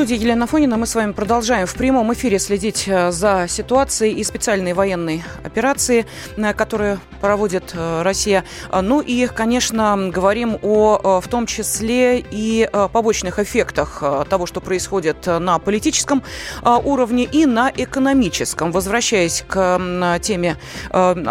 студии Елена Фонина мы с вами продолжаем в прямом эфире следить э, за ситуацией и специальной военной операции, э, которые проводит э, Россия. Ну и, конечно, говорим о в том числе и побочных эффектах того, что происходит на политическом уровне и на экономическом. Возвращаясь к теме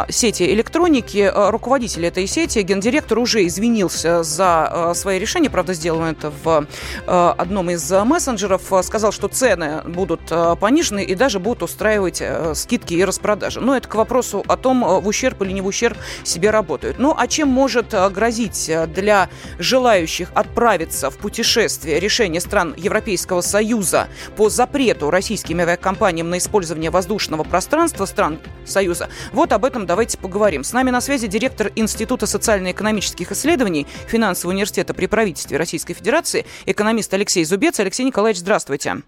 сети электроники, руководитель этой сети, гендиректор уже извинился за свои решения, правда, сделано это в одном из мессенджеров, Кадыров сказал, что цены будут э, понижены и даже будут устраивать э, скидки и распродажи. Но это к вопросу о том, э, в ущерб или не в ущерб себе работают. Ну, а чем может грозить для желающих отправиться в путешествие решение стран Европейского Союза по запрету российским авиакомпаниям на использование воздушного пространства стран Союза? Вот об этом давайте поговорим. С нами на связи директор Института социально-экономических исследований Финансового университета при правительстве Российской Федерации, экономист Алексей Зубец. Алексей Николаевич, Здравствуйте.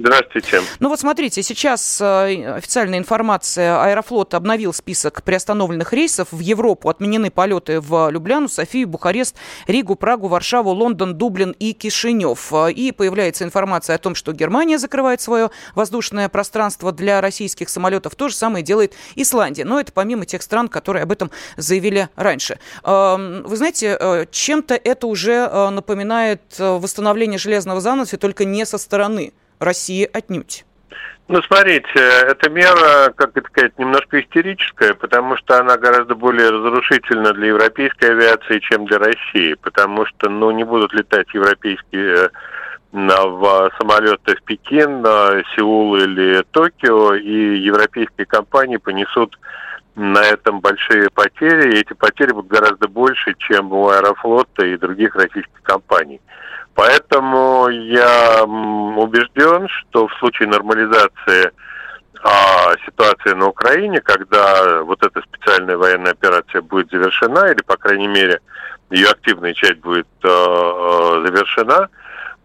Здравствуйте. Ну вот смотрите, сейчас э, официальная информация. Аэрофлот обновил список приостановленных рейсов в Европу. Отменены полеты в Любляну, Софию, Бухарест, Ригу, Прагу, Варшаву, Лондон, Дублин и Кишинев. И появляется информация о том, что Германия закрывает свое воздушное пространство для российских самолетов. То же самое делает Исландия. Но это помимо тех стран, которые об этом заявили раньше. Эм, вы знаете, э, чем-то это уже э, напоминает восстановление железного занавеса, только не со стороны России отнюдь. Ну, смотрите, эта мера, как это сказать, немножко истерическая, потому что она гораздо более разрушительна для европейской авиации, чем для России, потому что, ну, не будут летать европейские э, в самолеты в Пекин, Сеул или Токио, и европейские компании понесут на этом большие потери, и эти потери будут гораздо больше, чем у Аэрофлота и других российских компаний. Поэтому я убежден, что в случае нормализации а, ситуации на Украине, когда вот эта специальная военная операция будет завершена, или, по крайней мере, ее активная часть будет э, завершена,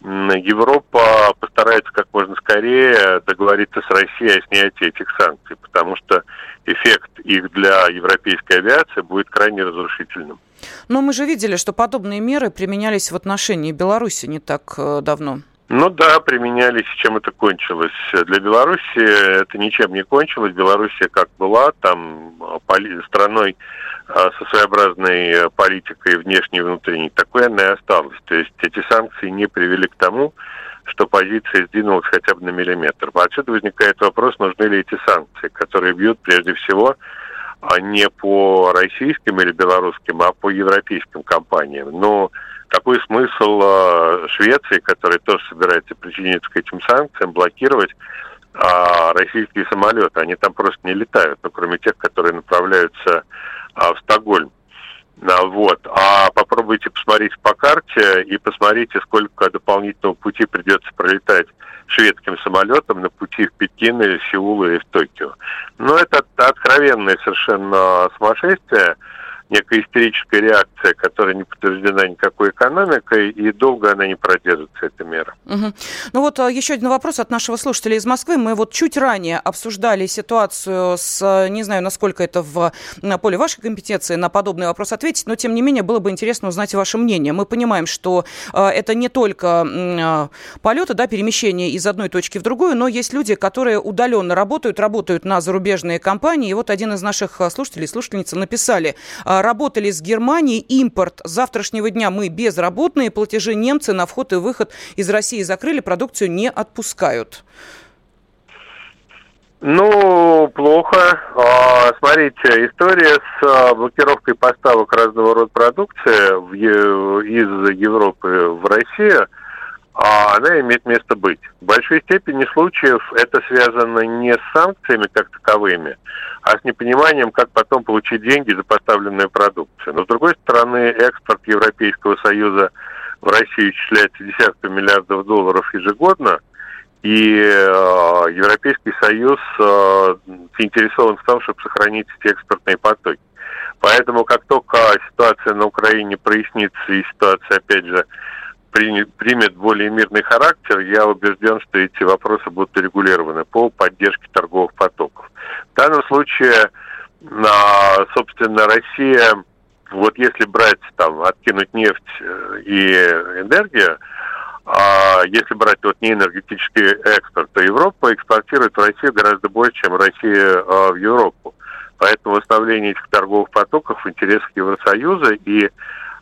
Европа постарается как можно скорее договориться с Россией о снятии этих санкций, потому что эффект их для европейской авиации будет крайне разрушительным. Но мы же видели, что подобные меры применялись в отношении Беларуси не так э, давно. Ну да, применялись, чем это кончилось. Для Беларуси это ничем не кончилось. Белоруссия как была, там поли- страной а, со своеобразной политикой внешней и внутренней, такой она и осталась. То есть эти санкции не привели к тому, что позиция сдвинулась хотя бы на миллиметр. Отсюда возникает вопрос, нужны ли эти санкции, которые бьют прежде всего а не по российским или белорусским, а по европейским компаниям. Но какой смысл э, Швеции, которая тоже собирается причиниться к этим санкциям, блокировать а российские самолеты? Они там просто не летают, ну, кроме тех, которые направляются а, в Стокгольм. А, вот. А попробуйте посмотреть по карте и посмотрите, сколько дополнительного пути придется пролетать шведским самолетом на пути в Пекин или Сеул или в Токио. Но это откровенное совершенно сумасшествие некая истерическая реакция, которая не подтверждена никакой экономикой, и долго она не продержится, эта мера. Угу. Ну вот а, еще один вопрос от нашего слушателя из Москвы. Мы вот чуть ранее обсуждали ситуацию с, не знаю, насколько это в на поле вашей компетенции на подобный вопрос ответить, но тем не менее было бы интересно узнать ваше мнение. Мы понимаем, что э, это не только э, полеты, да, перемещение из одной точки в другую, но есть люди, которые удаленно работают, работают на зарубежные компании. И вот один из наших слушателей, слушательницы написали, а, работали с Германией, импорт завтрашнего дня мы безработные, платежи немцы на вход и выход из России закрыли, продукцию не отпускают. Ну, плохо. А, смотрите, история с а, блокировкой поставок разного рода продукции из Европы в Россию – она имеет место быть. В большой степени случаев это связано не с санкциями как таковыми, а с непониманием, как потом получить деньги за поставленную продукцию. Но, с другой стороны, экспорт Европейского Союза в Россию исчисляется десятками миллиардов долларов ежегодно, и э, Европейский Союз э, заинтересован в том, чтобы сохранить эти экспортные потоки. Поэтому, как только ситуация на Украине прояснится и ситуация, опять же, примет более мирный характер, я убежден, что эти вопросы будут регулированы по поддержке торговых потоков. В данном случае, собственно, Россия, вот если брать там, откинуть нефть э, и энергию, а если брать вот не энергетический экспорт, то Европа экспортирует в Россию гораздо больше, чем Россия а, в Европу. Поэтому восстановление этих торговых потоков в интересах Евросоюза и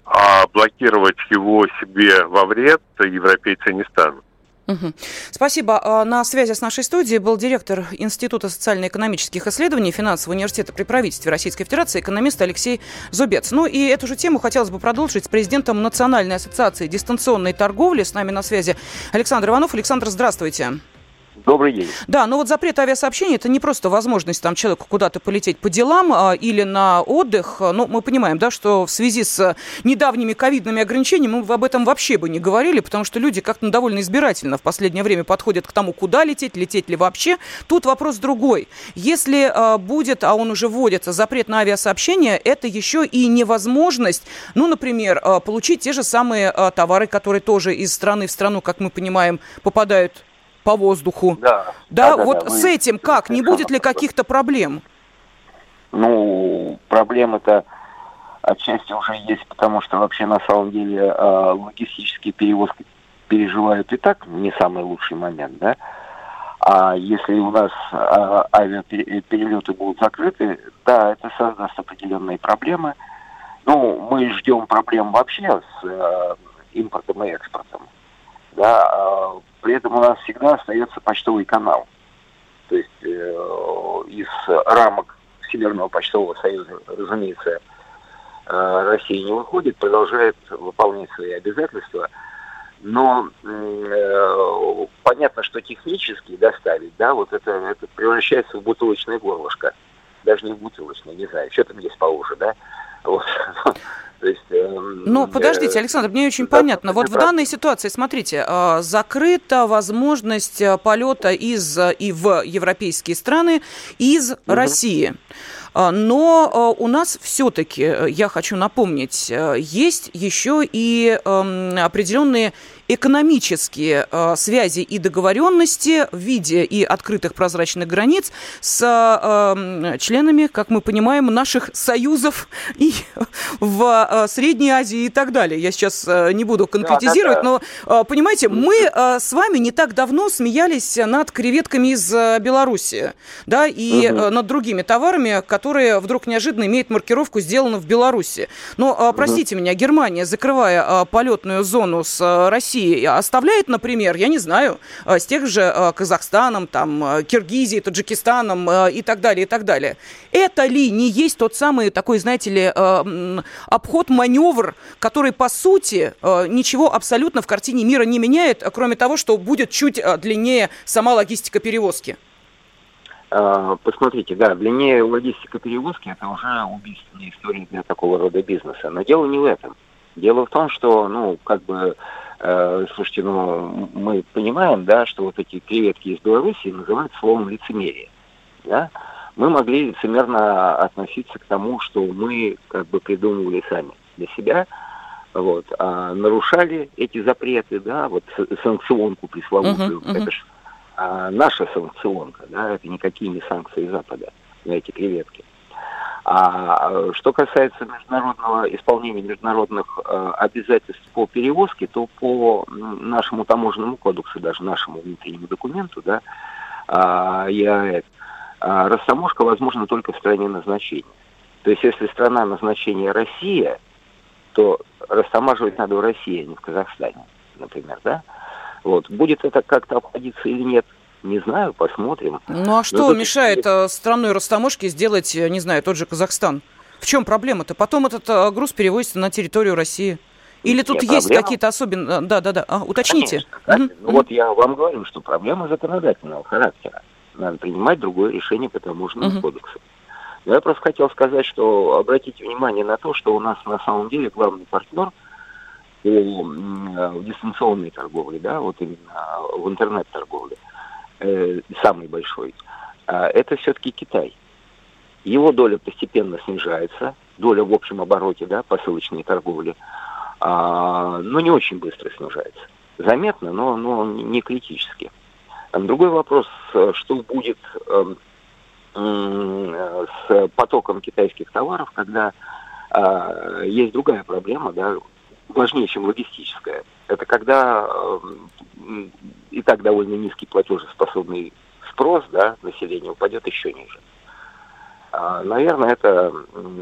а блокировать его себе во вред европейцы не станут. Угу. Спасибо. А, на связи с нашей студией был директор Института социально-экономических исследований Финансового университета при правительстве Российской Федерации, экономист Алексей Зубец. Ну и эту же тему хотелось бы продолжить с президентом Национальной ассоциации дистанционной торговли. С нами на связи Александр Иванов. Александр, здравствуйте. Добрый день. Да, но вот запрет авиасообщения это не просто возможность там человеку куда-то полететь по делам а, или на отдых. Ну, мы понимаем, да, что в связи с недавними ковидными ограничениями мы об этом вообще бы не говорили, потому что люди как-то довольно избирательно в последнее время подходят к тому, куда лететь, лететь ли вообще. Тут вопрос другой. Если а, будет, а он уже вводится, запрет на авиасообщение, это еще и невозможность, ну, например, а, получить те же самые а, товары, которые тоже из страны в страну, как мы понимаем, попадают по воздуху. Да. Да, да вот да, с этим как? Не будет ли каких-то проблем? Ну, проблемы-то отчасти уже есть, потому что вообще на самом деле э, логистические перевозки переживают и так не самый лучший момент, да. А если у нас э, авиаперелеты будут закрыты, да, это создаст определенные проблемы. Ну, мы ждем проблем вообще с э, импортом и экспортом. Да, э, при этом у нас всегда остается почтовый канал. То есть э, из рамок Всемирного почтового союза, разумеется, э, Россия не выходит, продолжает выполнять свои обязательства. Но э, понятно, что технически доставить, да, вот это, это превращается в бутылочное горлышко. Даже не в бутылочное, не знаю, что там есть поуже, да. Вот. То есть, э, ну, подождите, Александр, мне очень да, понятно. Вот в данной ситуации, смотрите, э, закрыта возможность э, полета из и в европейские страны из угу. России. А, но у нас все-таки, я хочу напомнить, есть еще и эм, определенные экономические э, связи и договоренности в виде и открытых прозрачных границ с э, членами, как мы понимаем, наших союзов и в э, Средней Азии и так далее. Я сейчас э, не буду конкретизировать, да, да, да. но, э, понимаете, мы э, с вами не так давно смеялись над креветками из э, Беларуси, да, и угу. э, над другими товарами, которые вдруг неожиданно имеют маркировку «сделано в Беларуси». Но, э, простите угу. меня, Германия, закрывая э, полетную зону с э, Россией, оставляет, например, я не знаю, с тех же Казахстаном, там, Киргизией, Таджикистаном и так далее, и так далее. Это ли не есть тот самый такой, знаете ли, обход, маневр, который, по сути, ничего абсолютно в картине мира не меняет, кроме того, что будет чуть длиннее сама логистика перевозки? Посмотрите, да, длиннее логистика перевозки это уже убийственная история для такого рода бизнеса. Но дело не в этом. Дело в том, что, ну, как бы Э, слушайте, ну, мы понимаем, да, что вот эти креветки из Беларуси называют словом лицемерие, да. Мы могли лицемерно относиться к тому, что мы как бы придумывали сами для себя, вот, а нарушали эти запреты, да, вот санкционку пресловутую, uh-huh, uh-huh. это же а, наша санкционка, да, это никакие не санкции Запада на эти креветки. А что касается международного исполнения международных э, обязательств по перевозке, то по нашему таможенному кодексу, даже нашему внутреннему документу, да, э, ЕАЭС, э, растаможка возможна только в стране назначения. То есть если страна назначения Россия, то растамаживать надо в России, а не в Казахстане, например, да? Вот. Будет это как-то обходиться или нет, не знаю, посмотрим. Ну а что Но мешает тут... страной растаможки сделать, не знаю, тот же Казахстан? В чем проблема-то? Потом этот э, груз перевозится на территорию России. Или тут Нет, есть какие-то особенные... Да, да, да. А, уточните. Конечно, угу. ну, Вот я вам говорю, что проблема законодательного характера. Надо принимать другое решение по таможенному угу. кодексу. Но я просто хотел сказать, что обратите внимание на то, что у нас на самом деле главный партнер по э, дистанционной торговле, да, вот именно в интернет-торговле – э, самый большой, э, это все-таки Китай. Его доля постепенно снижается, доля в общем обороте, да, посылочной торговли. а, но не очень быстро снижается. Заметно, но, но не критически. Другой вопрос, что будет эм, с потоком китайских товаров, когда а, есть другая проблема, да, важнее, чем логистическая. Это когда э, и так довольно низкий платежеспособный спрос да, населения упадет еще ниже. А, наверное, это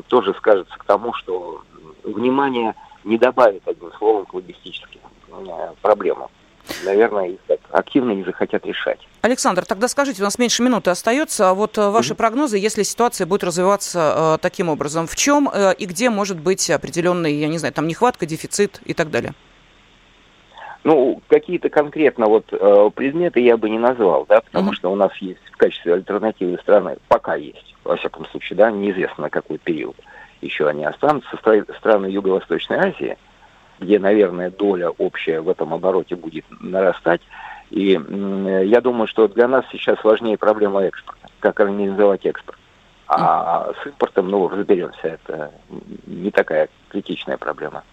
тоже скажется к тому, что внимание не добавит, одним словом, к логистическим э, проблемам наверное, их так активно не захотят решать. Александр, тогда скажите, у нас меньше минуты остается. А вот э, ваши mm-hmm. прогнозы, если ситуация будет развиваться э, таким образом, в чем э, и где может быть определенный, я не знаю, там нехватка, дефицит и так далее? Ну, какие-то конкретно вот э, предметы я бы не назвал, да, потому mm-hmm. что у нас есть в качестве альтернативы страны, пока есть, во всяком случае, да, неизвестно на какой период еще они останутся, страны Юго-Восточной Азии – где, наверное, доля общая в этом обороте будет нарастать. И я думаю, что для нас сейчас важнее проблема экспорта, как организовать экспорт. А с импортом, ну, разберемся, это не такая критичная проблема.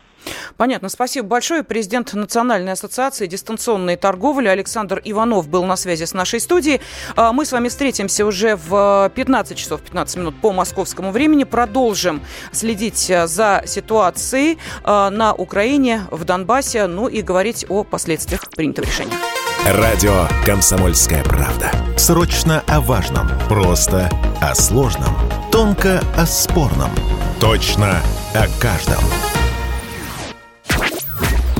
Понятно. Спасибо большое. Президент Национальной ассоциации дистанционной торговли Александр Иванов был на связи с нашей студией. А, мы с вами встретимся уже в 15 часов 15 минут по московскому времени. Продолжим следить э, за ситуацией э, на Украине, в Донбассе, ну и говорить о последствиях принятого решения. Радио «Комсомольская правда». Срочно о важном. Просто о сложном. Тонко о спорном. Точно о каждом.